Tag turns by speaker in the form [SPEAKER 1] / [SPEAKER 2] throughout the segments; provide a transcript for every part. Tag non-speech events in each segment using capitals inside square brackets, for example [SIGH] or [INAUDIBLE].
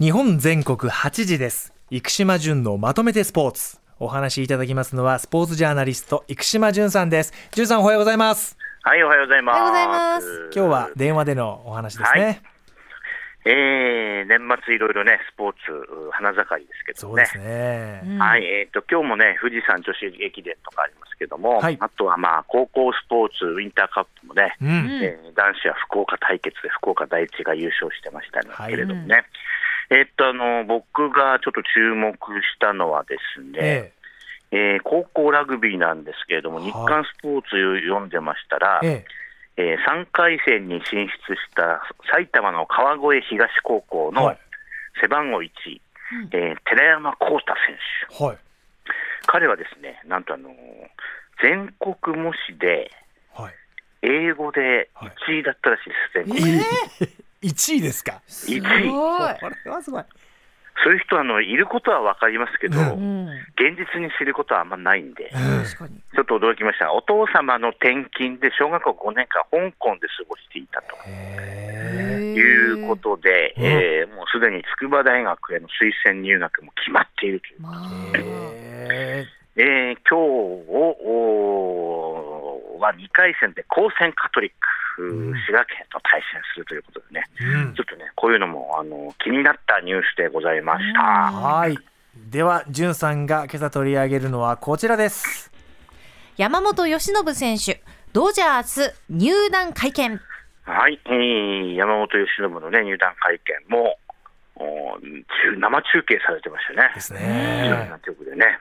[SPEAKER 1] 日本全国8時です。生島淳のまとめてスポーツ。お話しいただきますのはスポーツジャーナリスト生島淳さんです。淳さんおはようございます。
[SPEAKER 2] はい、おはようございます。
[SPEAKER 3] おはようございます。
[SPEAKER 1] 今日は電話でのお話ですね、
[SPEAKER 2] はい。えー、年末いろいろね、スポーツ、う花盛りですけどね。
[SPEAKER 1] そうですね、
[SPEAKER 3] うん。
[SPEAKER 2] はい、えっ、と、今日もね、富士山女子駅伝とかありますけども、
[SPEAKER 1] はい。
[SPEAKER 2] あとはまあ、高校スポーツウィンターカップもね、
[SPEAKER 1] うん、
[SPEAKER 3] うん
[SPEAKER 2] えー男子は福岡対決で福岡第一が優勝してました
[SPEAKER 1] はい
[SPEAKER 2] けれどもね。えっと、あの、僕がちょっと注目したのはですね、
[SPEAKER 1] え
[SPEAKER 2] え。ー高校ラグビーなんですけれども、
[SPEAKER 1] はい
[SPEAKER 2] 日刊スポーツ読んでましたら、
[SPEAKER 1] ええ。
[SPEAKER 2] えー3回戦に進出した埼玉の川越東高校の
[SPEAKER 1] はい。
[SPEAKER 2] 背番号1、えー寺山幸太選手、
[SPEAKER 1] はい。
[SPEAKER 2] 彼はですね、なんとあのー全国模試で
[SPEAKER 1] はい。
[SPEAKER 2] 英語で1位だったらしいです、全国。[LAUGHS]
[SPEAKER 1] 1位ですか？
[SPEAKER 3] す
[SPEAKER 2] 1
[SPEAKER 3] ごい。
[SPEAKER 2] 位。
[SPEAKER 1] これはすごい。
[SPEAKER 2] そういう人あのいることは分かりますけど、
[SPEAKER 1] う
[SPEAKER 3] うん。
[SPEAKER 2] 現実に知ることはあんまないんで、
[SPEAKER 1] うん。
[SPEAKER 3] 確かに。
[SPEAKER 2] ちょっと驚きました。お父様の転勤で小学校5年間、香港で過ごしていたと。
[SPEAKER 1] へ
[SPEAKER 2] いうことで、
[SPEAKER 1] うん。
[SPEAKER 2] えーもうすでに筑波大学への推薦入学も決まっているという、
[SPEAKER 3] まあ。
[SPEAKER 1] え
[SPEAKER 2] えー今日をは2回戦で高専カトリック、
[SPEAKER 1] うん
[SPEAKER 2] 滋賀県と対戦するということでね、
[SPEAKER 1] うん。
[SPEAKER 2] ちょっとね、こういうのもあの気になったニュースでございました。
[SPEAKER 1] はい。では淳さんが今朝取り上げるのはこちらです。
[SPEAKER 3] 山本由伸選手ドジャース入団会見。
[SPEAKER 2] はい、えー山本由伸の、ね、入団会見もお生中継されてましたよね。
[SPEAKER 1] ですね。
[SPEAKER 2] な曲でね。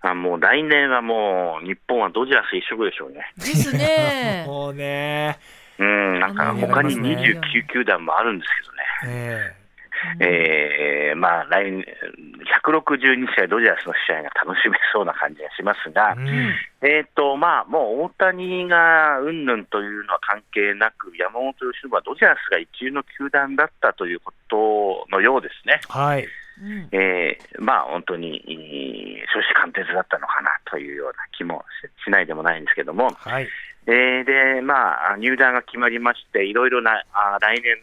[SPEAKER 2] あもう来年はもう日本はドジャース一色でしょうね。
[SPEAKER 3] ですね。[LAUGHS]
[SPEAKER 1] もうね
[SPEAKER 2] うん、なんか他に
[SPEAKER 1] 盛り上がり
[SPEAKER 2] 29球団もあるんですけどね。
[SPEAKER 1] え
[SPEAKER 2] え。ーまあ来年、162試合ドジャースの試合が楽しめそうな感じがしますが
[SPEAKER 1] え、うん。
[SPEAKER 2] えっと、まあもう大谷がうんぬんというのは関係なく、山本由伸はドジャースが一流の球団だったということのようですね。
[SPEAKER 1] はい。
[SPEAKER 3] うん
[SPEAKER 2] えーまあ本当に、いい初志貫徹だったのかなというような気もししないでもないんですけども、
[SPEAKER 1] はい
[SPEAKER 2] えーで、まあ、入団が決まりまして、いろいろなあ来年、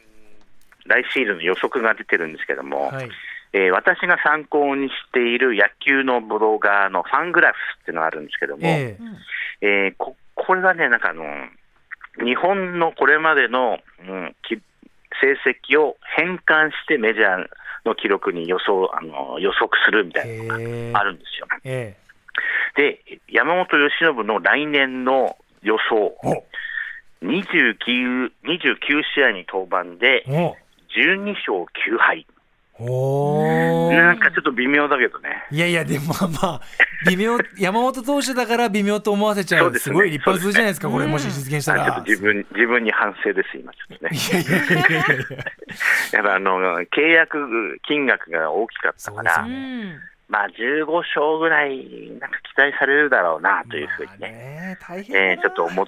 [SPEAKER 2] 来シーズンの予測が出てるんですけども、
[SPEAKER 1] はい。
[SPEAKER 2] えー私が参考にしている野球のブロガーのファングラフスっていうのがあるんですけども、え
[SPEAKER 1] え。え
[SPEAKER 2] ーここれがね、なんかあの、日本のこれまでの、うん、き成績を変換してメジャーの記録に予想あの予測するみたいなのがあるんですよ。
[SPEAKER 1] え。
[SPEAKER 2] で、山本由伸の来年の予想、
[SPEAKER 1] えお
[SPEAKER 2] 29, 29試合に登板で
[SPEAKER 1] お。
[SPEAKER 2] 12勝9敗。
[SPEAKER 1] おー。
[SPEAKER 2] なんかちょっと微妙だけどね。
[SPEAKER 1] いやいやでもまあまあ微妙山本投手だから微妙と思わせちゃ
[SPEAKER 2] そううですね。
[SPEAKER 1] すごい立派な数字じゃないですかこれ。
[SPEAKER 3] うん。
[SPEAKER 1] もし実現したら。
[SPEAKER 2] あちょっと自分自分に反省です、今ちょっとね。
[SPEAKER 1] いやいやいやいや。い [LAUGHS] や
[SPEAKER 2] やっぱあの契約金額が大きかったから、まあ15勝ぐらいなんか期待されるだろうなというふうに
[SPEAKER 1] まあ
[SPEAKER 2] ね、
[SPEAKER 1] ね大変だな。
[SPEAKER 2] えーちょっと思っ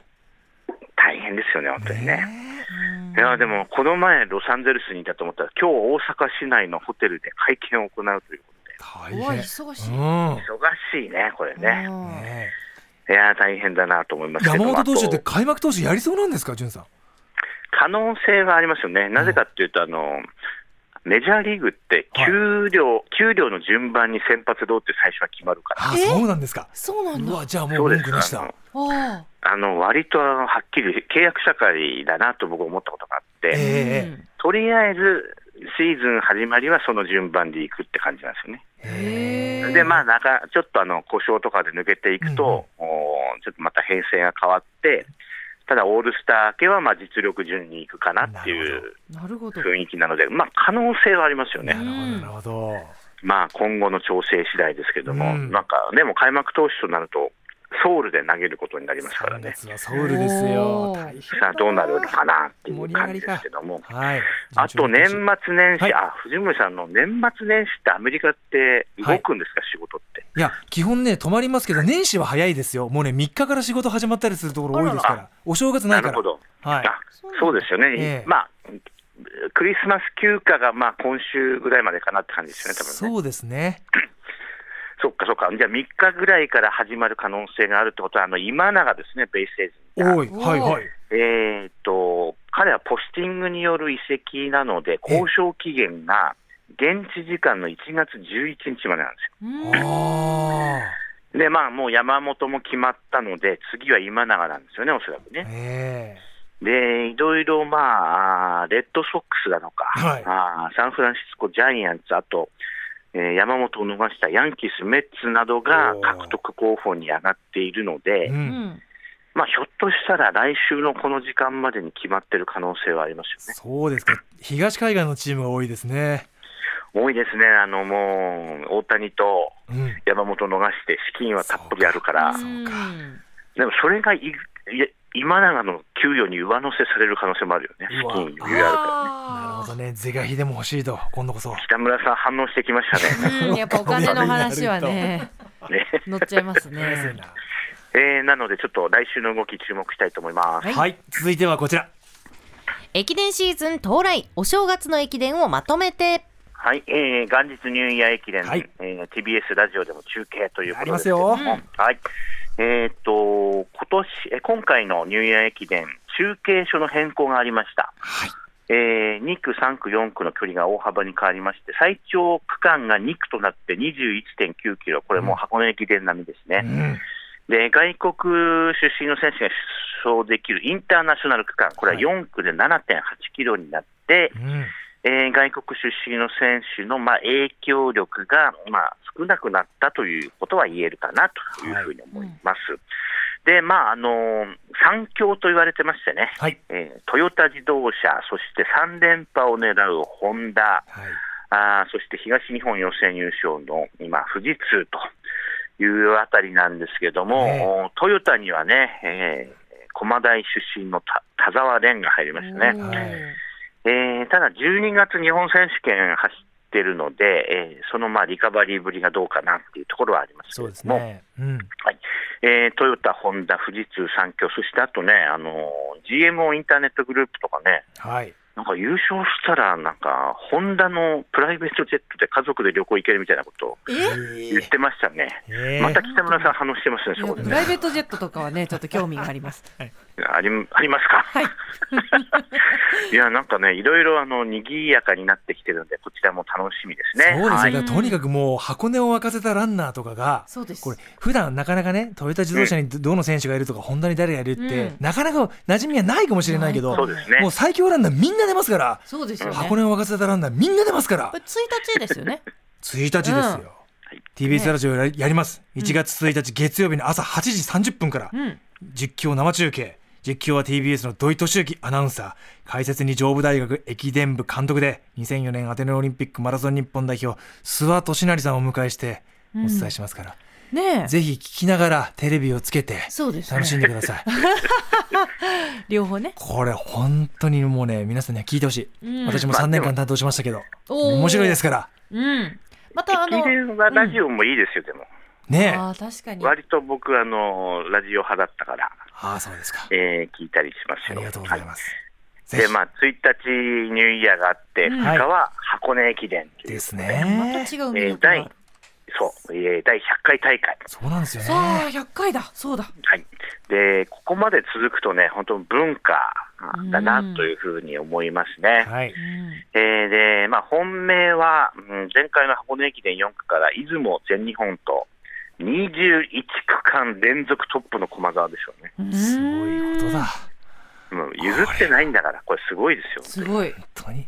[SPEAKER 2] 大変ですよね、本当にね。
[SPEAKER 1] ね
[SPEAKER 2] いやでも、この前、ロサンゼルスにいたと思ったら、今日大阪市内のホテルで会見を行うということで、
[SPEAKER 1] 大変。
[SPEAKER 3] 忙しい、
[SPEAKER 1] うん。
[SPEAKER 2] 忙しいね、これね。
[SPEAKER 3] うん。
[SPEAKER 1] ね
[SPEAKER 2] いや大変だなと思いますけど
[SPEAKER 1] 山本投手って開幕投手やりそうなんですか潤さん。
[SPEAKER 2] 可能性はありますよね、なぜかっていうと、あのメジャーリーグって
[SPEAKER 1] はい。
[SPEAKER 2] 給料、給料の順番に先発どうって最初は決まるから、
[SPEAKER 1] あ
[SPEAKER 3] え
[SPEAKER 1] そうなんですか。
[SPEAKER 3] そうなんだ。
[SPEAKER 1] じゃあも
[SPEAKER 2] そう
[SPEAKER 1] 文句なしだ。
[SPEAKER 2] あの
[SPEAKER 3] あ
[SPEAKER 2] あ。の割とはっきり契約社会だなと僕、思ったことがあって、
[SPEAKER 1] ええ
[SPEAKER 3] うん
[SPEAKER 2] とりあえずシーズン始まりはその順番でいくって感じなんですよね。で、まあ、なんかちょっとあの故障とかで抜けていくと、おーちょっとまた編成が変わって、ただオールスター明けはまあ実力順にいくかなっていう
[SPEAKER 3] なるほど。
[SPEAKER 2] 雰囲気なので、まあ、可能性はありますよね。
[SPEAKER 1] なるほどなるほど。
[SPEAKER 2] まあ、今後の調整次第ですけども、
[SPEAKER 1] うん。
[SPEAKER 2] なんか、でも開幕投手となると、ソウルで投げることになりますから
[SPEAKER 1] 3
[SPEAKER 2] ね。
[SPEAKER 1] 月はソウルですよ。
[SPEAKER 2] さあ、どうなるのかなっていう感じですけども。
[SPEAKER 1] はい。
[SPEAKER 2] あと年末年始、
[SPEAKER 1] はい。
[SPEAKER 2] あ藤森さんの年末年始ってアメリカって動くんですか、仕事って。
[SPEAKER 1] い。や基本ね止まりますけど年始は早いですよ。もうね3日から仕事始まったりするところ多いですからお正月なから。
[SPEAKER 2] ないるほど、
[SPEAKER 1] はい。
[SPEAKER 2] あそうですよね、
[SPEAKER 1] ええ
[SPEAKER 2] まあ、クリスマス休暇がまあ今週ぐらいまでかなって感じですよね、多分ね。
[SPEAKER 1] そうですね
[SPEAKER 2] かそっか、じゃあ3日ぐらいから始まる可能性があるってことは、あの今永ですね、ベイステージに。
[SPEAKER 1] 多いはいはい。
[SPEAKER 2] えーっと、彼はポスティングによる移籍なので、交渉期限が現地時間の1月11日までなんですよ。で、まあ、もう山本も決まったので、次は今永なんですよね、おそらく
[SPEAKER 1] あ、
[SPEAKER 2] ね。
[SPEAKER 1] え
[SPEAKER 2] で、いろいろ、まあ、レッドソックスだとか、
[SPEAKER 1] はい。
[SPEAKER 2] あーサンフランシスコジャイアンツ、あと、えー山本を逃したヤンキース、メッツなどが獲得候補に上がっているので、
[SPEAKER 1] えう、
[SPEAKER 3] うんん
[SPEAKER 2] まあ、ひょっとしたら来週のこの時間までに決まってる可能性はありますよね。
[SPEAKER 1] そうですか。東海岸のチームが多いですね。
[SPEAKER 2] 多いですね、あのもう大谷と
[SPEAKER 1] うん。
[SPEAKER 2] 山本を逃して、資金はたっぷりあるから、
[SPEAKER 1] そうか
[SPEAKER 2] でもそれがい今永の給与に上乗せされる可能性もあるよね、資金余裕あるからね。
[SPEAKER 1] なるほどね。是が非でも欲しいと、今度こそ。
[SPEAKER 2] 北村さん、反応してきましたね。
[SPEAKER 3] うんやっぱお金の話はね
[SPEAKER 2] ね
[SPEAKER 3] 乗っちゃいますね [LAUGHS]
[SPEAKER 2] えーなので、ちょっと来週の動き、注目したいと思います。
[SPEAKER 3] はい
[SPEAKER 1] はい。続いてはこちら。
[SPEAKER 3] 駅伝シーズン到来お正月の駅伝をまとめて
[SPEAKER 2] はい、えー元日ニューイヤー駅伝、
[SPEAKER 1] はい
[SPEAKER 2] えー TBS ラジオでも中継ということですけ
[SPEAKER 1] あ
[SPEAKER 2] ど
[SPEAKER 1] りますよ
[SPEAKER 2] も、はい、えーっと、今年、えー今回のニューイヤー駅伝、中継所の変更がありました。
[SPEAKER 1] はい。
[SPEAKER 2] えー2区、3区、4区の距離が大幅に変わりまして、最長区間が2区となって21.9キロ、これもう箱根駅伝並みですね。
[SPEAKER 1] うん。
[SPEAKER 2] で、外国出身の選手が出走できるインターナショナル区間、これは4区で7.8キロになって、
[SPEAKER 1] うん。
[SPEAKER 2] えー外国出身の選手の、まあ、影響力が、まあ、少なくなったということは言えるかなというふうに思います。で、まあ、あのー三強と言われてましてね、
[SPEAKER 1] はい。
[SPEAKER 2] えートヨタ自動車、そして3連覇を狙うホンダ、
[SPEAKER 1] はい。
[SPEAKER 2] あーそして東日本予選優勝の今、富士通というあたりなんですけども、トヨタにはね、えー駒大出身の田田澤廉が入りましたね。
[SPEAKER 1] はい
[SPEAKER 2] えーただ、12月日本選手権走ってるので、えーそのまあリカバリーぶりがどうかなっていうところはありますけ
[SPEAKER 1] そう
[SPEAKER 2] れども、
[SPEAKER 1] ですね。うん。
[SPEAKER 2] はいえートヨタ、ホンダ、富士通、三強、そしてあとね、あのー GMO インターネットグループとかね、
[SPEAKER 1] はい。
[SPEAKER 2] なんか優勝したら、なんか、ホンダのプライベートジェットで家族で旅行行けるみたいなことを言ってましたね。
[SPEAKER 1] ええ
[SPEAKER 2] また北村さん、反応してますね、そこでね。
[SPEAKER 3] プライベートジェットとかはねちょっと興味があります。[LAUGHS]
[SPEAKER 2] ありありますか、
[SPEAKER 3] はい。[LAUGHS]
[SPEAKER 2] いや、なんかね、いろいろあの賑やかになってきてるんで、こちらも楽しみですね。
[SPEAKER 1] そうですよ、
[SPEAKER 2] はい。
[SPEAKER 1] とにかくもう箱根を沸かせたランナーとかが
[SPEAKER 3] そうです。
[SPEAKER 1] これ普段なかなかねトヨタ自動車にどどの選手がいるとか、ホンダに誰がいるって、
[SPEAKER 3] うん。
[SPEAKER 1] なかなか馴染みはないかもしれないけど
[SPEAKER 2] そうですね。
[SPEAKER 1] もう最強ランナーみんな出ますから、
[SPEAKER 3] そうですよね。
[SPEAKER 1] 箱根を沸かせたランナーみんな出ますから。
[SPEAKER 3] これ1日ですよね。
[SPEAKER 1] 1日ですよ、
[SPEAKER 2] はい。
[SPEAKER 1] TBS ラジオややります。1月1日月曜日の朝8時30分から、
[SPEAKER 3] うん。
[SPEAKER 1] 実況生中継。実況は TBS の土井敏之アナウンサー。解説に上武大学駅伝部監督で2004年アテネオリンピックマラソン日本代表諏訪俊成さんをお迎えしてお伝えしますから、
[SPEAKER 3] ねえ。
[SPEAKER 1] ぜひ聞きながらテレビをつけて
[SPEAKER 3] そうですね。
[SPEAKER 1] 楽しんでください、[LAUGHS]
[SPEAKER 3] 両方ね。
[SPEAKER 1] これ本当にもうね皆さんには聞いてほしい、
[SPEAKER 3] うん。
[SPEAKER 1] 私も3年間担当しましたけど、面白いですから。
[SPEAKER 3] うん。またあの
[SPEAKER 2] ラジオもいいですよ、でも。
[SPEAKER 1] ねえ。
[SPEAKER 3] あー確かに。
[SPEAKER 2] 割と僕、あの、ラジオ派だったから、
[SPEAKER 1] ああそうですか。
[SPEAKER 2] えー聞いたりしますよ。
[SPEAKER 1] ありがとうございます、
[SPEAKER 2] はい。で、まあ、1日ニューイヤーがあって、
[SPEAKER 3] うん。
[SPEAKER 2] 2日は箱根駅伝
[SPEAKER 1] で。す
[SPEAKER 3] また
[SPEAKER 1] ね
[SPEAKER 3] 違う魅
[SPEAKER 2] えー第そう、えー第100回大会。
[SPEAKER 1] そうなんですよ
[SPEAKER 3] さあ
[SPEAKER 1] ね
[SPEAKER 3] 100回だ。そうだ。
[SPEAKER 2] はい。で、ここまで続くとね、本当文化だなというふうに思いますね。
[SPEAKER 1] はい。
[SPEAKER 3] うん
[SPEAKER 2] えーで、まあ、本命は、うん前回の箱根駅伝4区から出雲、全日本と、21区間連続トップの駒澤でしょうね。
[SPEAKER 1] すごいことだ。
[SPEAKER 2] もう譲ってないんだから、これすごいですよ。
[SPEAKER 3] すごい。
[SPEAKER 1] 本当に。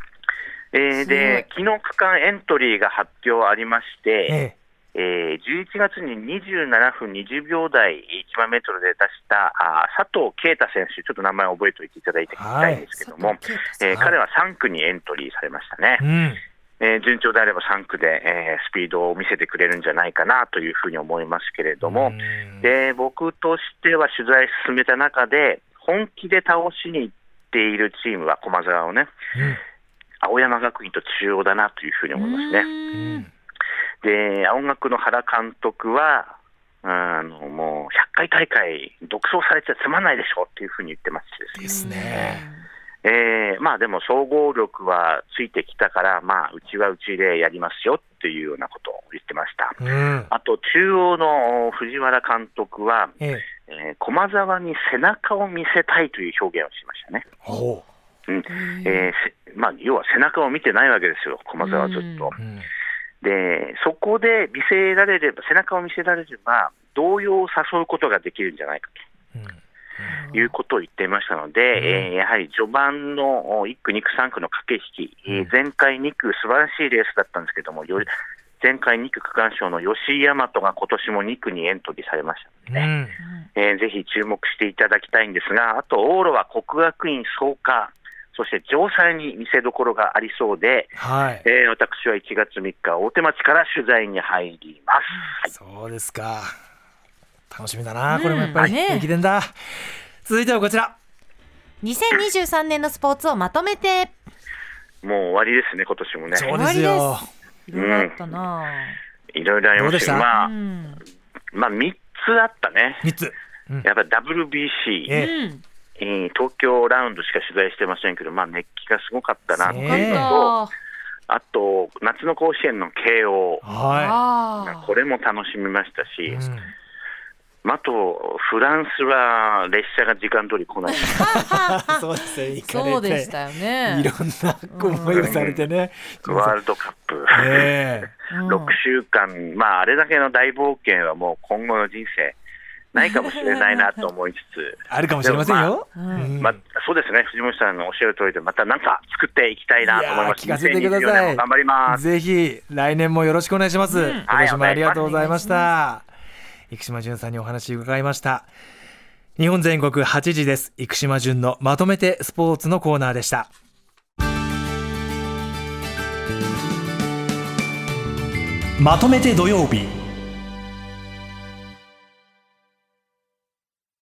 [SPEAKER 2] えーで、昨日区間エントリーが発表ありまして、
[SPEAKER 1] ええ
[SPEAKER 2] えー11月に27分20秒台1万メートルで出したあー佐藤圭太選手、ちょっと名前を覚えておいていただいて聞きたいんですけども、
[SPEAKER 3] 佐藤圭太さん。
[SPEAKER 2] えー彼は3区にエントリーされましたね。
[SPEAKER 1] うん。
[SPEAKER 2] えー順調であれば3区で、えースピードを見せてくれるんじゃないかなというふうに思いますけれども、
[SPEAKER 1] うん。
[SPEAKER 2] で僕としては取材進めた中で、本気で倒しに行っているチームは駒澤をね、
[SPEAKER 1] うん。
[SPEAKER 2] 青山学院と中央だなというふうに思いますね。
[SPEAKER 1] うん
[SPEAKER 2] で、青学の原監督は、あのもう100回大会、独走されちゃつまんないでしょっていうふうに言ってますしですね、
[SPEAKER 1] ですね。
[SPEAKER 2] えーまあでも総合力はついてきたから、まあ、うちはうちでやりますよっていうようなことを言ってました。
[SPEAKER 1] うん。
[SPEAKER 2] あと、中央の藤原監督は、
[SPEAKER 1] ええ。
[SPEAKER 2] えー駒澤に背中を見せたいという表現をしましたね。
[SPEAKER 1] ほ
[SPEAKER 2] う。ん。えまあ、要は背中を見てないわけですよ、駒澤はずっと。
[SPEAKER 1] うん
[SPEAKER 2] で、そこで見せられれば、背中を見せられれば、動揺を誘うことができるんじゃないか
[SPEAKER 1] うん。
[SPEAKER 2] ということを言っていましたので、えーやはり序盤のお1区、2区、3区の駆け引き、えー前回2区、素晴らしいレースだったんですけども、より前回2区区間賞の吉居大和が今年も2区にエントリーされましたのでね、
[SPEAKER 1] うん。
[SPEAKER 2] えーぜひ注目していただきたいんですが、あと往路は国学院創価、そして城西に見せどころがありそうで、
[SPEAKER 1] はい。
[SPEAKER 2] えー私は1月3日、大手町から取材に入ります。
[SPEAKER 1] そうですか。楽しみだな。これもやっぱり
[SPEAKER 3] うんね
[SPEAKER 1] 駅伝だ。続いてはこちら。
[SPEAKER 3] 2023年のスポーツをまとめて。
[SPEAKER 2] もう終わりですね、今年もね。
[SPEAKER 1] そうですよ。
[SPEAKER 3] いろいろあったな、
[SPEAKER 2] いろいろありました。まあ、
[SPEAKER 3] うん。
[SPEAKER 2] まあ、3つあったね。
[SPEAKER 1] 三つ。うん。
[SPEAKER 2] やっぱり WBC、
[SPEAKER 1] え。
[SPEAKER 3] うん
[SPEAKER 2] えー東京ラウンドしか取材してませんけど、まあ、熱気がすごかったなって
[SPEAKER 1] ね
[SPEAKER 2] いうのと、あと、夏の甲子園の慶応、
[SPEAKER 1] は
[SPEAKER 3] あ
[SPEAKER 2] これも楽しみましたし、
[SPEAKER 1] いうん。
[SPEAKER 2] あと、フランスは列車が時間通り来ない。[LAUGHS] [LAUGHS]
[SPEAKER 1] そうですね。行かれて
[SPEAKER 3] そうでしたよね。
[SPEAKER 1] いろんな思いをされてね。
[SPEAKER 2] ワールドカップ。
[SPEAKER 1] え。
[SPEAKER 3] うん
[SPEAKER 2] 6週間、まあ、あれだけの大冒険はもう今後の人生、ないかもしれないなと思いつつ、
[SPEAKER 1] あるかもしれませんよ、
[SPEAKER 3] まあ
[SPEAKER 1] うん。
[SPEAKER 2] まあ、そうですね、藤本さんのおっしゃる通りで、またなんか作っていきたいなと思います。
[SPEAKER 1] 聞かせてくだ
[SPEAKER 2] 2024
[SPEAKER 1] さい。
[SPEAKER 2] 頑張ります。
[SPEAKER 1] ぜひ来年もよろしくお願いします、
[SPEAKER 3] うん。
[SPEAKER 1] 今年もありがとうございました、生島淳さんにお話伺いました。日本全国8時です。生島淳のまとめてスポーツのコーナーでした。まとめて土曜日